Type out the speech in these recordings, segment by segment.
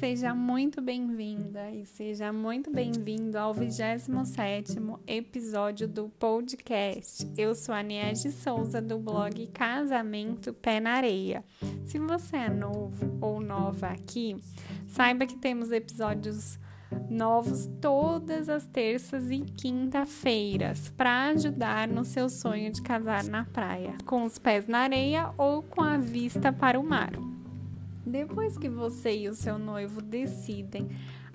seja muito bem-vinda e seja muito bem-vindo ao 27º episódio do podcast. Eu sou a Niege Souza do blog Casamento Pé na Areia. Se você é novo ou nova aqui, saiba que temos episódios novos todas as terças e quinta-feiras para ajudar no seu sonho de casar na praia, com os pés na areia ou com a vista para o mar. Depois que você e o seu noivo decidem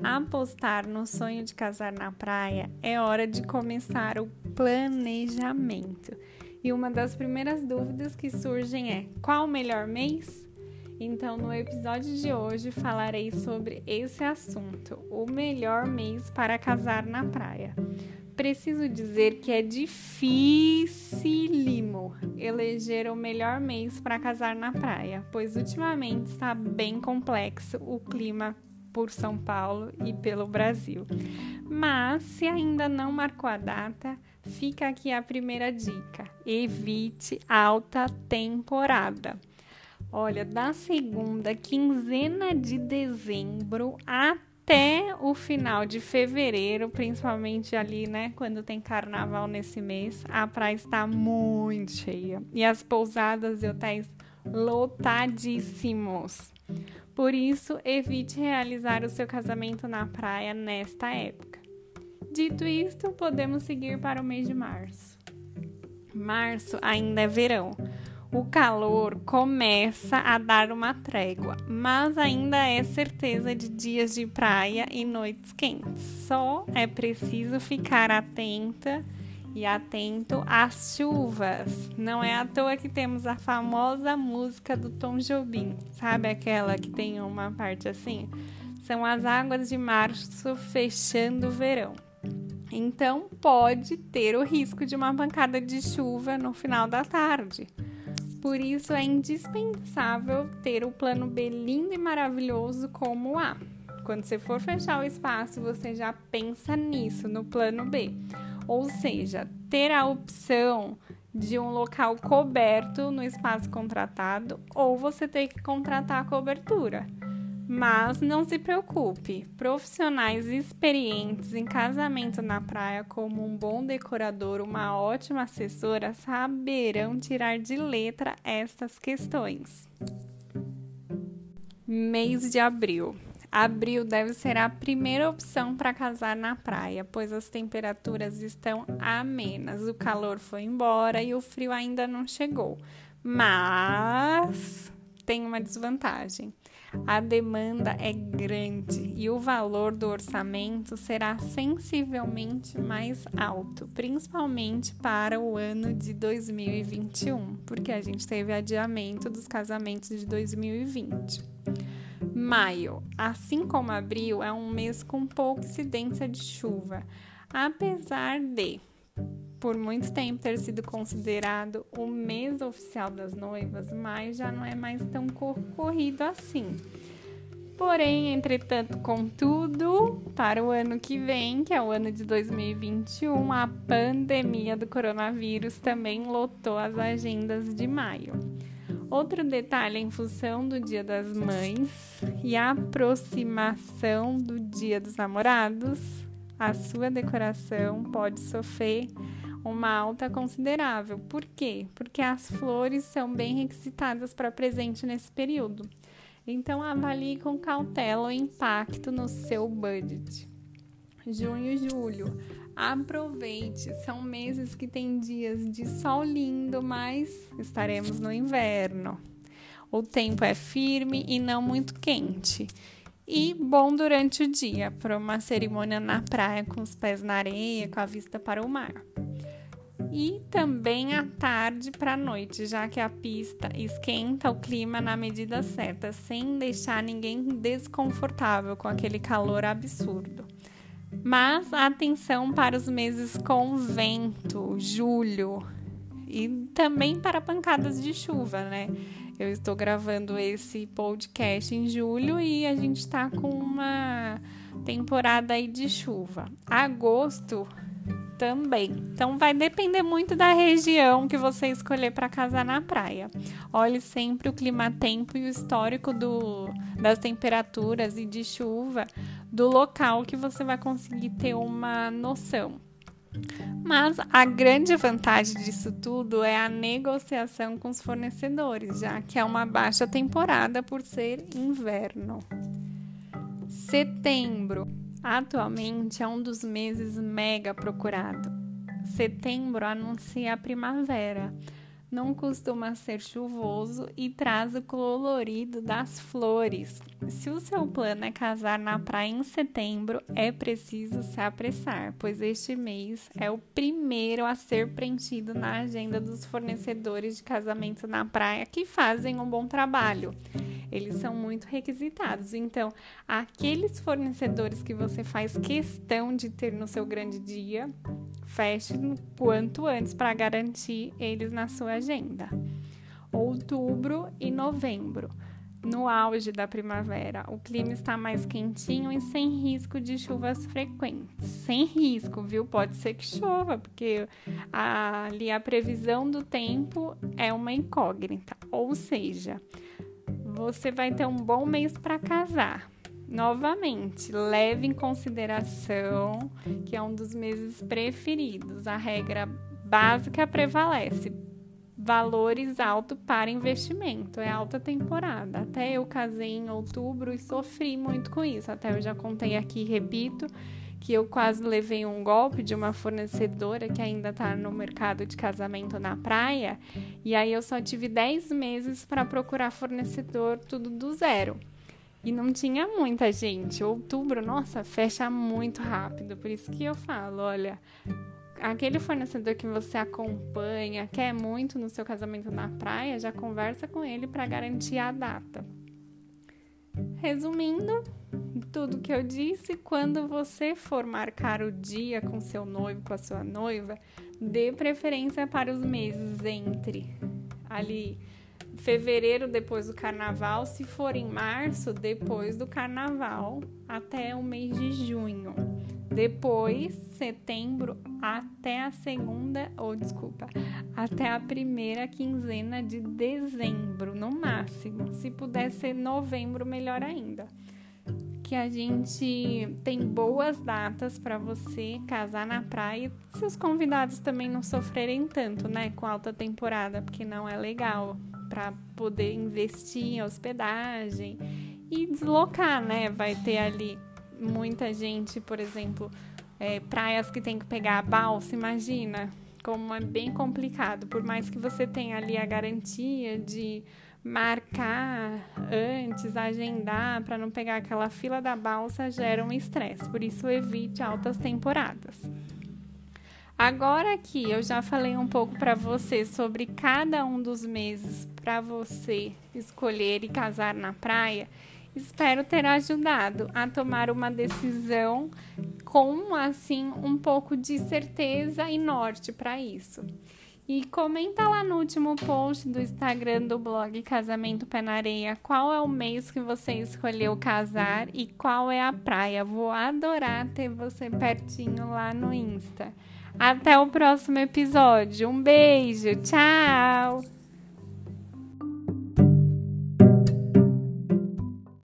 apostar no sonho de casar na praia, é hora de começar o planejamento. E uma das primeiras dúvidas que surgem é: qual o melhor mês? Então, no episódio de hoje falarei sobre esse assunto, o melhor mês para casar na praia preciso dizer que é dificílimo eleger o melhor mês para casar na praia, pois ultimamente está bem complexo o clima por São Paulo e pelo Brasil. Mas se ainda não marcou a data, fica aqui a primeira dica: evite alta temporada. Olha, da segunda quinzena de dezembro até até o final de fevereiro, principalmente ali, né, quando tem carnaval nesse mês, a praia está muito cheia e as pousadas e hotéis lotadíssimos. Por isso, evite realizar o seu casamento na praia nesta época. Dito isto, podemos seguir para o mês de março. Março ainda é verão o calor começa a dar uma trégua, mas ainda é certeza de dias de praia e noites quentes. Só é preciso ficar atenta e atento às chuvas. Não é à toa que temos a famosa música do Tom Jobim, sabe aquela que tem uma parte assim? São as águas de março fechando o verão. Então, pode ter o risco de uma pancada de chuva no final da tarde. Por isso é indispensável ter o plano B lindo e maravilhoso como A. Quando você for fechar o espaço, você já pensa nisso, no plano B. Ou seja, ter a opção de um local coberto no espaço contratado ou você ter que contratar a cobertura. Mas não se preocupe, profissionais experientes em casamento na praia, como um bom decorador, uma ótima assessora, saberão tirar de letra estas questões. Mês de abril. Abril deve ser a primeira opção para casar na praia, pois as temperaturas estão amenas, o calor foi embora e o frio ainda não chegou. Mas tem uma desvantagem a demanda é grande e o valor do orçamento será sensivelmente mais alto, principalmente para o ano de 2021, porque a gente teve adiamento dos casamentos de 2020. Maio, assim como abril, é um mês com pouca incidência de chuva, apesar de por muito tempo ter sido considerado o mês oficial das noivas, mas já não é mais tão corrido assim. Porém, entretanto, contudo, para o ano que vem, que é o ano de 2021, a pandemia do coronavírus também lotou as agendas de maio. Outro detalhe em função do Dia das Mães e a aproximação do Dia dos Namorados, a sua decoração pode sofrer uma alta considerável. Por quê? Porque as flores são bem requisitadas para presente nesse período. Então avalie com cautela o impacto no seu budget. Junho e julho. Aproveite, são meses que tem dias de sol lindo, mas estaremos no inverno. O tempo é firme e não muito quente. E bom durante o dia, para uma cerimônia na praia com os pés na areia, com a vista para o mar e também à tarde para a noite, já que a pista esquenta o clima na medida certa, sem deixar ninguém desconfortável com aquele calor absurdo. Mas atenção para os meses com vento, julho, e também para pancadas de chuva, né? Eu estou gravando esse podcast em julho e a gente está com uma temporada aí de chuva. Agosto também. Então vai depender muito da região que você escolher para casar na praia. Olhe sempre o clima-tempo e o histórico do, das temperaturas e de chuva do local que você vai conseguir ter uma noção. Mas a grande vantagem disso tudo é a negociação com os fornecedores, já que é uma baixa temporada por ser inverno. Setembro. Atualmente é um dos meses mega procurado. Setembro anuncia a primavera. Não costuma ser chuvoso e traz o colorido das flores. Se o seu plano é casar na praia em setembro, é preciso se apressar, pois este mês é o primeiro a ser preenchido na agenda dos fornecedores de casamento na praia que fazem um bom trabalho eles são muito requisitados. Então, aqueles fornecedores que você faz questão de ter no seu grande dia, feche quanto antes para garantir eles na sua agenda. Outubro e novembro. No auge da primavera, o clima está mais quentinho e sem risco de chuvas frequentes. Sem risco, viu? Pode ser que chova, porque ali a previsão do tempo é uma incógnita. Ou seja, você vai ter um bom mês para casar. Novamente, leve em consideração que é um dos meses preferidos. A regra básica prevalece. Valores altos para investimento. É alta temporada. Até eu casei em outubro e sofri muito com isso. Até eu já contei aqui, repito que eu quase levei um golpe de uma fornecedora que ainda está no mercado de casamento na praia. E aí eu só tive 10 meses para procurar fornecedor tudo do zero. E não tinha muita gente. Outubro, nossa, fecha muito rápido. Por isso que eu falo, olha, aquele fornecedor que você acompanha, quer muito no seu casamento na praia, já conversa com ele para garantir a data. Resumindo, tudo que eu disse, quando você for marcar o dia com seu noivo, com a sua noiva, dê preferência para os meses entre ali fevereiro depois do carnaval, se for em março, depois do carnaval até o mês de junho. Depois, setembro até a segunda, ou desculpa, até a primeira quinzena de dezembro, no máximo. Se puder ser novembro, melhor ainda que a gente tem boas datas para você casar na praia. Seus convidados também não sofrerem tanto, né, com alta temporada, porque não é legal para poder investir em hospedagem e deslocar, né? Vai ter ali muita gente, por exemplo, é, praias que tem que pegar a balsa, imagina como é bem complicado. Por mais que você tenha ali a garantia de marcar antes, agendar para não pegar aquela fila da balsa gera um estresse. Por isso evite altas temporadas. Agora que eu já falei um pouco para você sobre cada um dos meses para você escolher e casar na praia, espero ter ajudado a tomar uma decisão com assim um pouco de certeza e norte para isso. E comenta lá no último post do Instagram do blog Casamento Pé na Areia qual é o mês que você escolheu casar e qual é a praia. Vou adorar ter você pertinho lá no Insta. Até o próximo episódio. Um beijo, tchau!